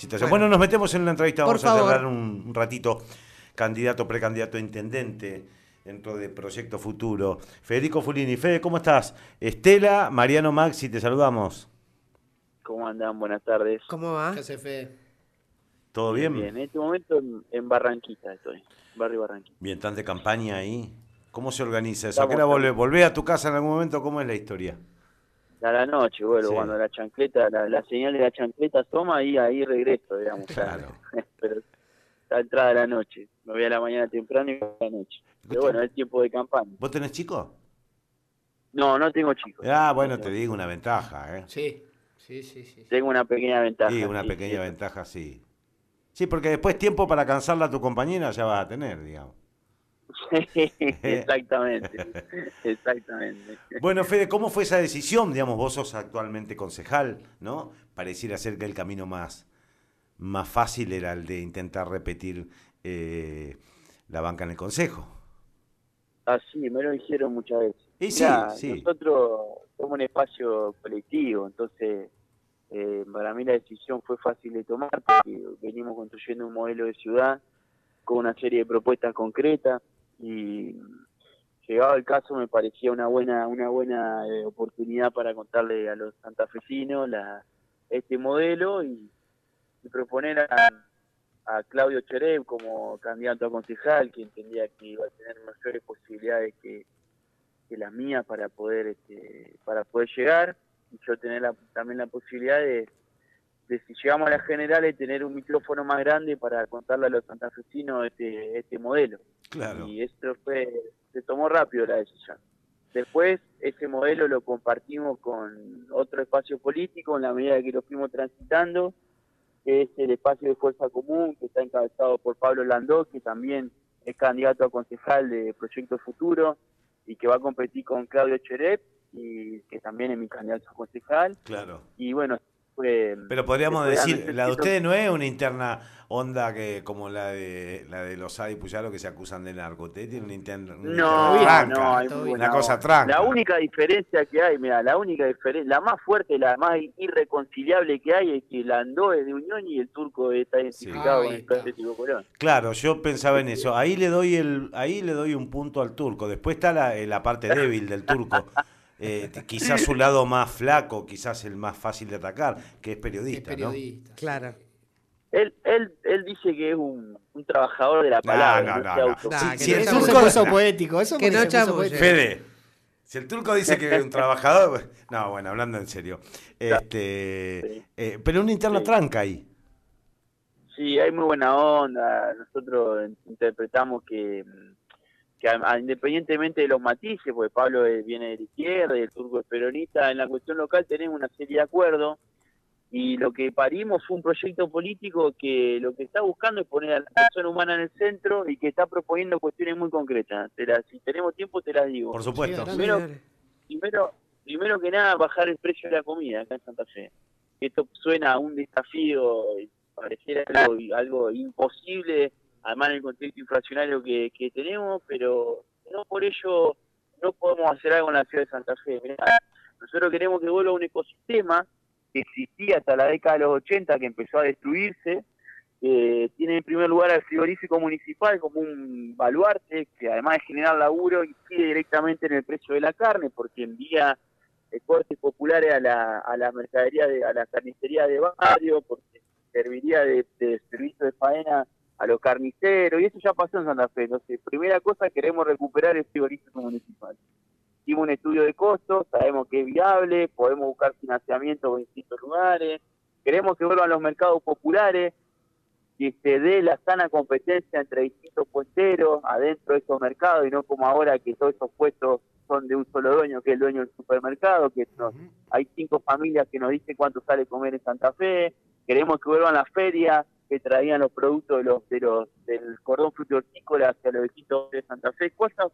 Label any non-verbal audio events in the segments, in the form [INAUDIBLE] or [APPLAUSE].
Situación. Bueno, nos metemos en la entrevista, vamos a hablar un, un, ratito. Candidato, precandidato a intendente dentro de Proyecto Futuro. Federico Fulini. Fede, ¿cómo estás? Estela, Mariano Maxi, te saludamos. ¿Cómo andan? Buenas tardes. ¿Cómo va? ¿Qué hace Fede? ¿Todo bien? Bien, en este momento en, en Barranquita estoy, barrio Barranquita. Bien, ¿están de campaña ahí? ¿Cómo se organiza eso? ¿A qué hora volvés? ¿Volvés a tu casa en algún momento? ¿Cómo es la historia? A la noche, bueno, Sí. cuando la chancleta, la, la señal de la chancleta toma, ahí, ahí regreso, digamos. [LAUGHS] Claro. [LAUGHS] Pero está entrada de la noche. Me voy a la mañana temprano y voy a la noche. Pero bueno, es tiempo de campaña. ¿Vos tenés chicos? No, no tengo chicos. Ah, bueno, te digo una ventaja, ¿eh? Sí, sí, sí, sí. Tengo una pequeña ventaja. Sí, una sí, pequeña sí. ventaja, sí. Sí, porque después tiempo para cansarla a tu compañera ya vas a tener, digamos. [LAUGHS] exactamente, [LAUGHS] exactamente. Bueno, Fede, ¿cómo fue esa decisión? Digamos, vos sos actualmente concejal, ¿no? Pareciera ser que el camino más, más fácil era el de intentar repetir eh, la banca en el consejo. Así, me lo dijeron muchas veces. Y sí, Mirá, sí. Nosotros somos un espacio colectivo, entonces eh, para mí la decisión fue fácil de tomar porque venimos construyendo un modelo de ciudad con una serie de propuestas concretas y llegado el caso me parecía una buena una buena eh, oportunidad para contarle a los santafesinos la, este modelo y, proponer a, a Claudio Cherev como candidato a concejal que entendía que iba a tener mayores posibilidades que, que las mías para poder este, para poder llegar y yo tener la- también la posibilidad de, de si llegamos a las generales tener un micrófono más grande para contarle a los santafesinos este, este modelo Claro. y esto fue se tomó rápido la decisión después ese modelo lo compartimos con otro espacio político en la medida que lo fuimos transitando que es el espacio de fuerza común que está encabezado por Pablo Landó que también es candidato a concejal de Proyecto Futuro y que va a competir con Claudio Cheret y que también es mi candidato a concejal Claro. y bueno fue Pero podríamos fue decir, la de ustedes no es una interna onda que como la de la de los y Puyaro que se acusan de narco. Ustedes tienen una interna, una No, interna tranca, no, hay Todo muy bien. buena una cosa tranca. La única diferencia que hay, mira, la única diferencia, la más fuerte, la más irreconciliable que hay es que el Andó es de Unión y el turco está identificado con el está. Colón. Claro, yo pensaba en eso. Ahí le doy el, ahí le doy un punto al turco. Después está la, eh, la parte débil del turco. [LAUGHS] Eh, quizás su lado más flaco, quizás el más fácil de atacar, que es Es periodista, ¿no? periodista. sí. Claro. Él, él, él dice que es un, un trabajador de la No, palabra. no, no, no. no el Eso turco- puso poético. Eso Que no. Fede, si el turco dice que es un trabajador, [LAUGHS] no, bueno, hablando en serio. Este, Sí. eh, pero una interna Sí. tranca ahí. Sí, hay muy buena onda. Nosotros in- interpretamos que, que a- a- independientemente de los matices, porque Pablo viene de la izquierda y el turco es peronista, en la cuestión local tenemos una serie de acuerdos y lo que parimos fue un proyecto político que lo que está buscando es poner a la persona humana en el centro y que está proponiendo cuestiones muy concretas. Te las- si tenemos tiempo te las digo. Por supuesto. Sí, Primero, primero, primero que nada, bajar el precio de la comida acá en Santa Fe. Esto suena a un desafío, y pareciera algo, algo imposible, además en el contexto inflacionario que, que tenemos, pero no por ello no podemos hacer algo en la ciudad de Santa Fe. Nosotros queremos que vuelva un ecosistema que existía hasta la década de los 80, que empezó a destruirse, que tiene en primer lugar al frigorífico municipal como un baluarte que además de generar laburo incide directamente en el precio de la carne porque envía eh, cortes populares a la, a la mercadería, de, a la carnicería de barrio, porque serviría de servicio de faena a los carniceros y eso ya pasó en Santa Fe. Entonces, primera cosa, queremos recuperar el frigorífico municipal. Hicimos un estudio de costos, sabemos que es viable, podemos buscar financiamiento en distintos lugares, queremos que vuelvan los mercados populares, que se dé la sana competencia entre distintos puesteros adentro de esos mercados y no como ahora que todos esos puestos son de un solo dueño, que es el dueño del supermercado, que nos- hay cinco familias que nos dicen cuánto sale comer en Santa Fe, queremos que vuelvan las ferias que traían los productos de los, de los, del cordón frutícola hacia los distintos de Santa Fe, cosas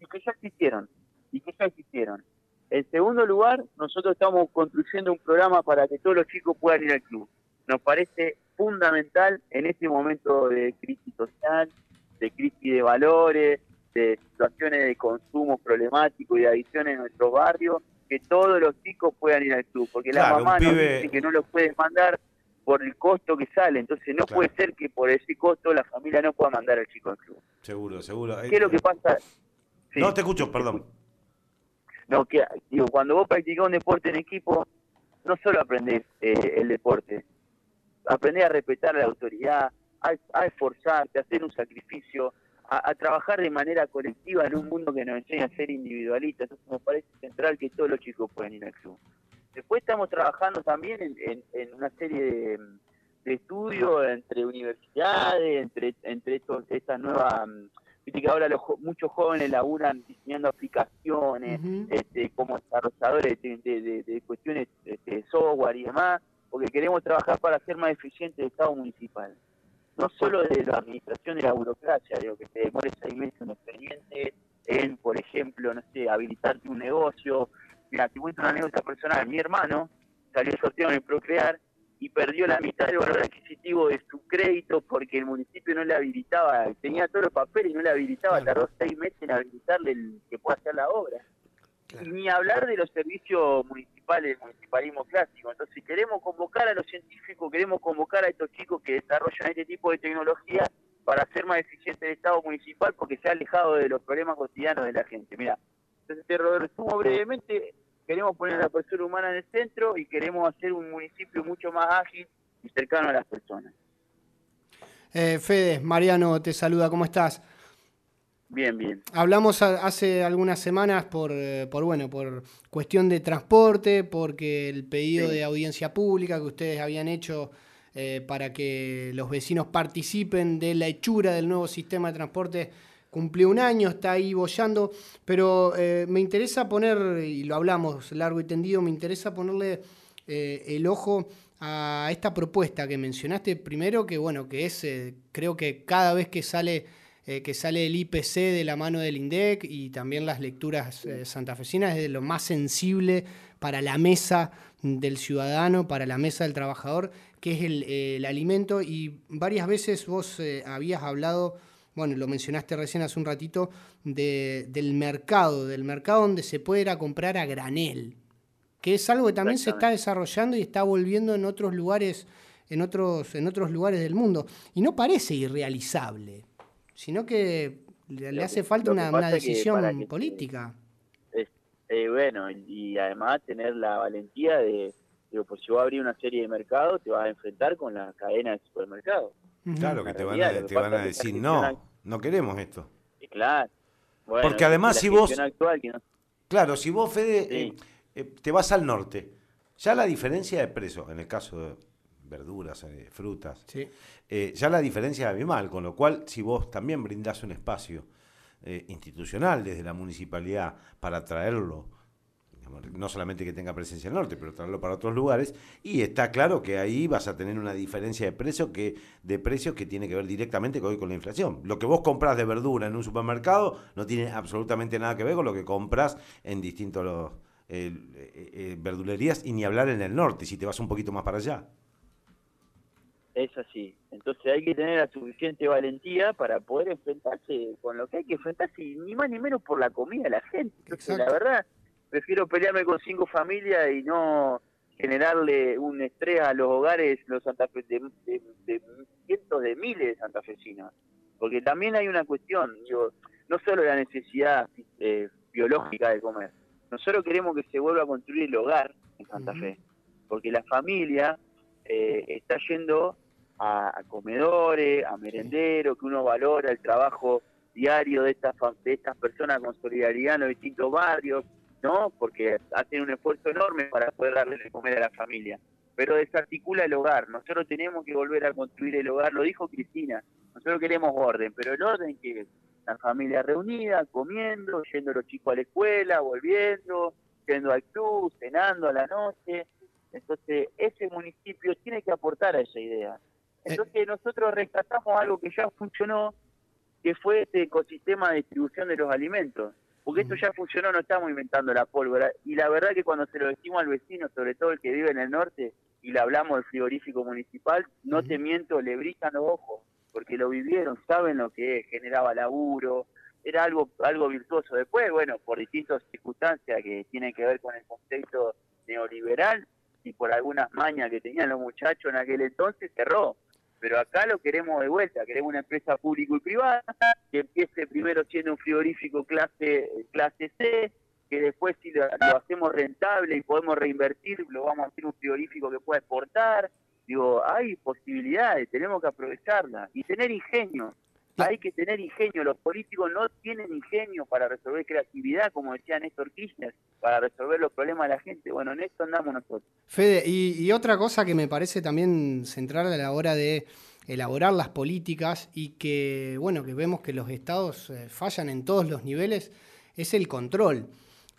y que ya existieron, y que ya existieron. En segundo lugar, nosotros estamos construyendo un programa para que todos los chicos puedan ir al club. Nos parece fundamental en este momento de crisis social, de crisis de valores, de situaciones de consumo problemático y de adicciones en nuestros barrios, que todos los chicos puedan ir al club, porque Claro, la mamá nos pibe- dice que no los puedes mandar por el costo que sale. Entonces no puede ser que por ese costo la familia no pueda mandar al chico al club. Seguro, seguro. ¿Qué es lo que pasa? no, te escucho, perdón. No, que digo, cuando vos practicás un deporte en equipo, no solo aprendés eh, el deporte, aprendés a respetar la autoridad, a, esforzarte, a hacer un sacrificio, a, trabajar de manera colectiva en un mundo que nos enseña a ser individualistas. Eso me parece central que todos los chicos puedan ir al club. Después estamos trabajando también en, una serie de, estudios entre universidades, entre, entre estos, esta nueva... Viste que ahora los, muchos jóvenes laburan diseñando aplicaciones, este, como desarrolladores de, cuestiones de este, software y demás, porque queremos trabajar para ser más eficiente el Estado municipal. No solo de la administración de la burocracia, digo, que te demore seis meses un expediente en, por ejemplo, no sé, habilitarte un negocio, Mira, te cuento una anécdota personal. Mi hermano salió sorteado en el Procrear y perdió la mitad del valor adquisitivo de su crédito porque el municipio no le habilitaba, tenía todos los papeles y no le habilitaba, tardó seis meses en habilitarle el que pueda hacer la obra. Ni hablar de los servicios municipales, del municipalismo clásico. Entonces, queremos convocar a los científicos, queremos convocar a estos chicos que desarrollan este tipo de tecnología para hacer más eficiente el Estado municipal porque se ha alejado de los problemas cotidianos de la gente. Mira, entonces, te resumo brevemente, queremos poner a la persona humana en el centro y queremos hacer un municipio mucho más ágil y cercano a las personas. Eh, Fede, Mariano te saluda, ¿cómo estás? Bien, bien. Hablamos hace algunas semanas por, eh, por, bueno, por cuestión de transporte, porque el pedido de audiencia pública que ustedes habían hecho eh, para que los vecinos participen de la hechura del nuevo sistema de transporte cumplió un año, está ahí bollando, pero eh, me interesa poner, y lo hablamos largo y tendido, me interesa ponerle eh, el ojo a esta propuesta que mencionaste. Primero, que bueno, que es, eh, creo que cada vez que sale, que sale el IPC de la mano del INDEC y también las lecturas santafesinas, es de lo más sensible para la mesa del ciudadano, para la mesa del trabajador, que es el, el alimento, y varias veces vos habías hablado bueno, lo mencionaste recién hace un ratito, del mercado, del mercado donde se puede ir a comprar a granel, que es algo que también se está desarrollando y está volviendo en otros lugares, en otros, en otros lugares del mundo. Y no parece irrealizable, sino que le, hace falta una, decisión política. Eh, bueno, y además tener la valentía de, digo, pues si vas a abrir una serie de mercados, te vas a enfrentar con la cadena de supermercados. Claro, que te van a, decir, no, no queremos esto. claro. Porque además si vos... Claro, si vos, Fede, eh, eh, te vas al norte, ya la diferencia de precio, en el caso de verduras, eh, frutas, ya la diferencia es abismal, con lo cual si vos también brindás un espacio institucional desde la municipalidad para traerlo no solamente que tenga presencia en el norte, pero traerlo para otros lugares, y está claro que ahí vas a tener una diferencia de precio que de precios que tiene que ver directamente con, con la inflación. Lo que vos compras de verdura en un supermercado no tiene absolutamente nada que ver con lo que compras en distintos eh, eh, eh, verdulerías y ni hablar en el norte, si te vas un poquito más para allá. Es así. Entonces hay que tener la suficiente valentía para poder enfrentarse con lo que hay que enfrentarse, ni más ni menos por la comida de la gente. Entonces, la verdad, prefiero pelearme con cinco familias y no generarle un estrés a los hogares los de, cientos de miles de santafesinos. Porque también hay una cuestión, digo, no solo la necesidad eh, biológica de comer, nosotros queremos que se vuelva a construir el hogar en Santa Fe, porque la familia eh, está yendo a, comedores, a merenderos, que uno valora el trabajo diario de estas, de estas personas con solidaridad en los distintos barrios, ¿no? Porque hacen un esfuerzo enorme para poder darle de comer a la familia. Pero desarticula el hogar. Nosotros tenemos que volver a construir el hogar. Lo dijo Cristina. Nosotros queremos orden, pero el orden que es la familia reunida, comiendo, yendo los chicos a la escuela, volviendo, yendo al club, cenando a la noche. Entonces, ese municipio tiene que aportar a esa idea. Eh. Entonces, nosotros rescatamos algo que ya funcionó, que fue este ecosistema de distribución de los alimentos porque esto ya funcionó, no estamos inventando la pólvora. Y la verdad que cuando se lo decimos al vecino, sobre todo el que vive en el norte, y le hablamos del frigorífico municipal, no te miento, le brillan los ojos, porque lo vivieron, saben lo que es, generaba laburo, era algo, algo virtuoso. Después, bueno, por distintas circunstancias que tienen que ver con el contexto neoliberal, y por algunas mañas que tenían los muchachos en aquel entonces cerró. Pero acá lo queremos de vuelta, queremos una empresa público y privada que empiece primero siendo un frigorífico clase clase C, que después si lo, hacemos rentable y podemos reinvertir, lo vamos a hacer un frigorífico que pueda exportar. Digo, hay posibilidades, tenemos que aprovecharlas y tener ingenio. Hay que tener ingenio, los políticos no tienen ingenio para resolver creatividad, como decía Néstor Kirchner, para resolver los problemas de la gente. Bueno, en esto andamos nosotros. Fede, y, otra cosa que me parece también central a la hora de elaborar las políticas y que, bueno, que vemos que los estados eh, fallan en todos los niveles, es el control.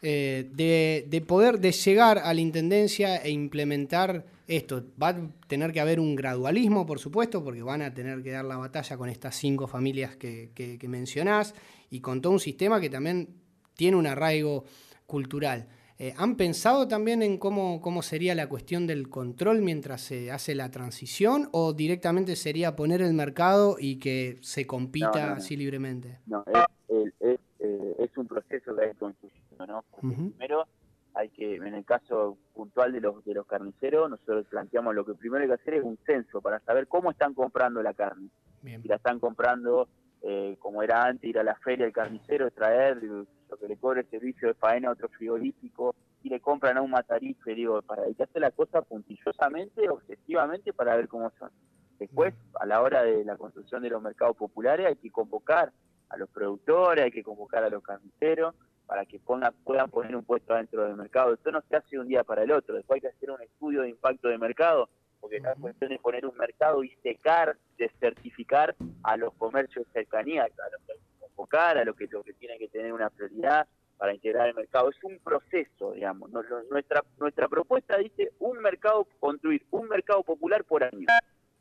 Eh, de, poder de llegar a la intendencia e implementar esto. Va a tener que haber un gradualismo, por supuesto, porque van a tener que dar la batalla con estas cinco familias que, que, mencionás y con todo un sistema que también tiene un arraigo cultural. Eh, ¿Han pensado también en cómo, cómo sería la cuestión del control mientras se hace la transición o directamente sería poner el mercado y que se compita así libremente? No, es, es, eh, es, un proceso de construcción ¿no? Primero hay que, en el caso puntual de los de los carniceros, nosotros planteamos lo que primero hay que hacer es un censo para saber cómo están comprando la carne. Si la están comprando eh, como era antes, ir a la feria del carnicero, traer lo que le cobre el servicio de faena a otro frigorífico, y le compran a un matarife, digo, para hay que hacer la cosa puntillosamente, obsesivamente, para ver cómo son. Después, a la hora de la construcción de los mercados populares, hay que convocar a los productores, hay que convocar a los carniceros, para que puedan poner un puesto dentro del mercado. Esto no se hace de un día para el otro, después hay que hacer un estudio de impacto de mercado, porque no es cuestión de poner un mercado y secar, de certificar a los comercios de cercanía, a los que hay que convocar, a los que, que tienen que tener una prioridad para integrar el mercado. Es un proceso, digamos. nuestra, nuestra propuesta dice un mercado, construir un mercado popular por año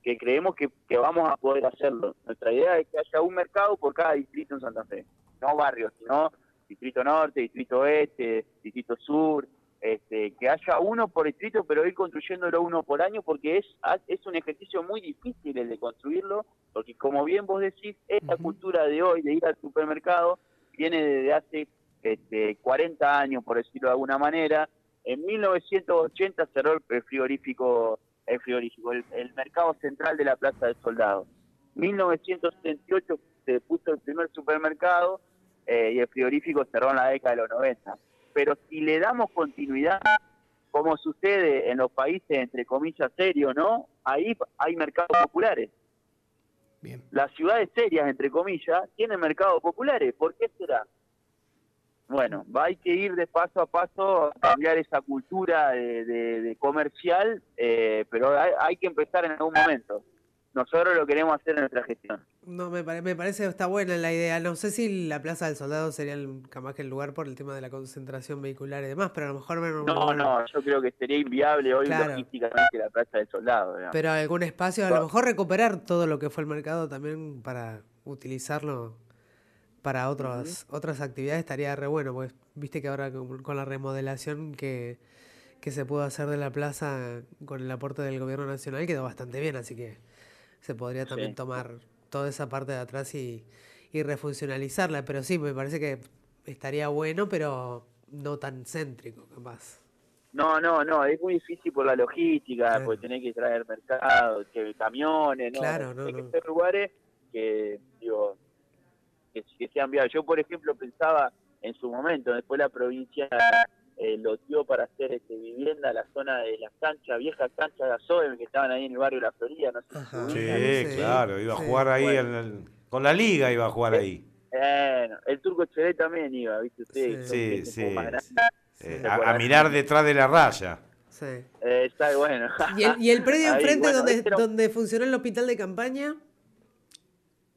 que creemos que, que, vamos a poder hacerlo. Nuestra idea es que haya un mercado por cada distrito en Santa Fe, no barrios, sino distrito norte, distrito oeste, distrito sur, este, que haya uno por distrito, pero ir construyéndolo uno por año, porque es, es un ejercicio muy difícil el de construirlo, porque como bien vos decís, esta cultura de hoy de ir al supermercado viene desde hace este, 40 años, por decirlo de alguna manera. En 1980 cerró el frigorífico, el, frigorífico el, el mercado central de la Plaza del Soldado. 1978 se puso el primer supermercado eh, y el frigorífico cerró en la década de los 90. Pero si le damos continuidad, como sucede en los países, entre comillas, serios, ¿no? Ahí hay mercados populares. Bien. Las ciudades serias, entre comillas, tienen mercados populares. ¿Por qué será? Bueno, va, hay que ir de paso a paso a cambiar esa cultura de, comercial, eh, pero hay, que empezar en algún momento nosotros lo queremos hacer en nuestra gestión. No, me, me parece que está buena la idea. No sé si la Plaza del Soldado sería el, más que el lugar por el tema de la concentración vehicular y demás, pero a lo mejor... Me, no, no, yo creo que sería inviable hoy logísticamente la Plaza del Soldado. Pero algún espacio, a lo mejor recuperar todo lo que fue el mercado también para utilizarlo para otras otras actividades estaría re bueno, pues viste que ahora con, la remodelación que, que se pudo hacer de la plaza con el aporte del gobierno nacional quedó bastante bien, así que se podría también tomar toda esa parte de atrás y, y refuncionalizarla. Pero sí, me parece que estaría bueno, pero no tan céntrico, capaz. No, no, no, es muy difícil por la logística, porque tenés que traer mercado, que camiones, ¿no? Claro, no, Hay que ser lugares que, digo, que, que sean viables. Yo, por ejemplo, pensaba en su momento, después la provincia eh, lo dio para hacer este, vivienda la zona de las canchas, viejas canchas de Azoe, que estaban ahí en el barrio de la Florida. No sé sí, claro, iba a jugar ahí, con la liga iba a jugar ahí. Bueno, el turco Chele también iba, ¿viste usted? Sí, sí. Eh, a, mirar detrás de la raya. Sí. Eh, está bueno. ¿Y el, y el predio [LAUGHS] enfrente donde, donde funcionó el hospital de campaña?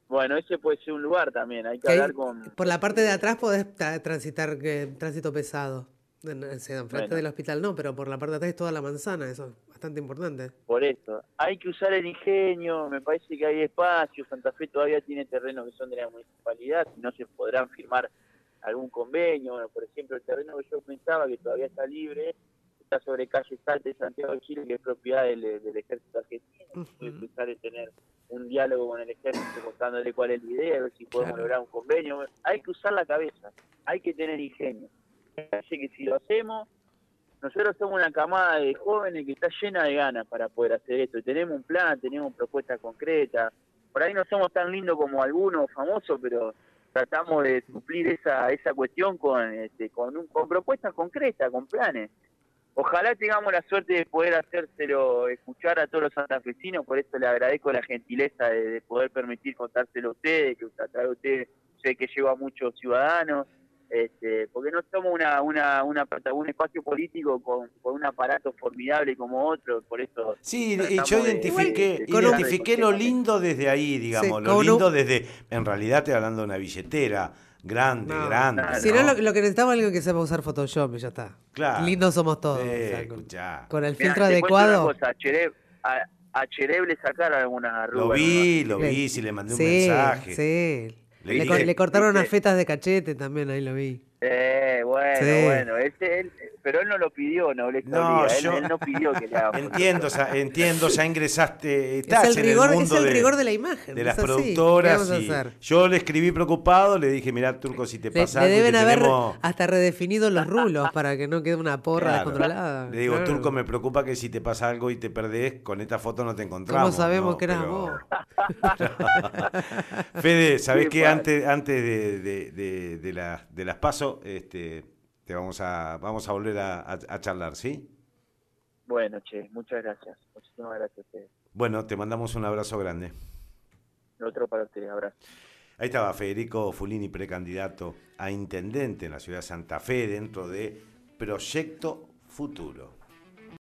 Bueno, ese puede ser un lugar también, hay que hablar con... Por la parte de atrás podés transitar tránsito pesado. En, frente del hospital no, pero por la parte de atrás es toda la manzana, eso es bastante importante. Por eso, hay que usar el ingenio, me parece que hay espacio, Santa Fe todavía tiene terrenos que son de la municipalidad, no se podrán firmar algún convenio, bueno, por ejemplo, el terreno que yo pensaba que todavía está libre, está sobre calle Salta de Santiago de Chile, que es propiedad del, ejército argentino, uh -huh. de tener un diálogo con el ejército contándole cuál es la idea, a ver si podemos lograr un convenio, hay que usar la cabeza, hay que tener ingenio que si lo hacemos, nosotros somos una camada de jóvenes que está llena de ganas para poder hacer esto. Tenemos un plan, tenemos propuestas concretas. Por ahí no somos tan lindos como algunos famosos, pero tratamos de cumplir esa esa cuestión con este, con, un, con propuestas concretas, con planes. Ojalá tengamos la suerte de poder hacérselo escuchar a todos los santafesinos, por eso le agradezco la gentileza de, poder permitir contárselo a ustedes, que a ustedes sé que lleva a muchos ciudadanos este, porque no somos una, una, una, un espacio político con, un aparato formidable como otro, por eso... Sí, y yo identifiqué, identifiqué lo lindo desde ahí, digamos, lo lindo desde, en realidad estoy hablando de una billetera, grande, grande. Si no, lo, que necesitamos es alguien que sepa usar Photoshop y ya está. Claro. Lindos somos todos. con, el filtro adecuado. a, Chereb, le sacaron alguna arruga. Lo vi, lo vi, si le mandé un mensaje. Sí, le, cortaron unas fetas de cachete también, ahí lo vi. Eh, bueno, bueno. Este, pero él no lo pidió, no le no, yo, él, no pidió que le hagamos. [LAUGHS] Entiendo, entiendo, ya ingresaste. Estás es el, rigor, en el mundo es el rigor de, la imagen. De las productoras. yo le escribí preocupado, le dije, mirá, Turco, si te pasa le, deben haber hasta redefinido los rulos [LAUGHS] para que no quede una porra descontrolada. Le digo, Turco, me preocupa que si te pasa algo y te perdés, con esta foto no te encontramos. ¿Cómo sabemos que eras vos? [LAUGHS] Fede, ¿sabés qué? Antes, antes de, de, de, la, de las pasos, este vamos a, vamos a volver a, charlar, ¿sí? Bueno, che, muchas gracias. Muchísimas gracias a Bueno, te mandamos un abrazo grande. Otro para usted, abrazo. Ahí estaba Federico Fulini, precandidato a intendente en la ciudad de Santa Fe dentro de Proyecto Futuro.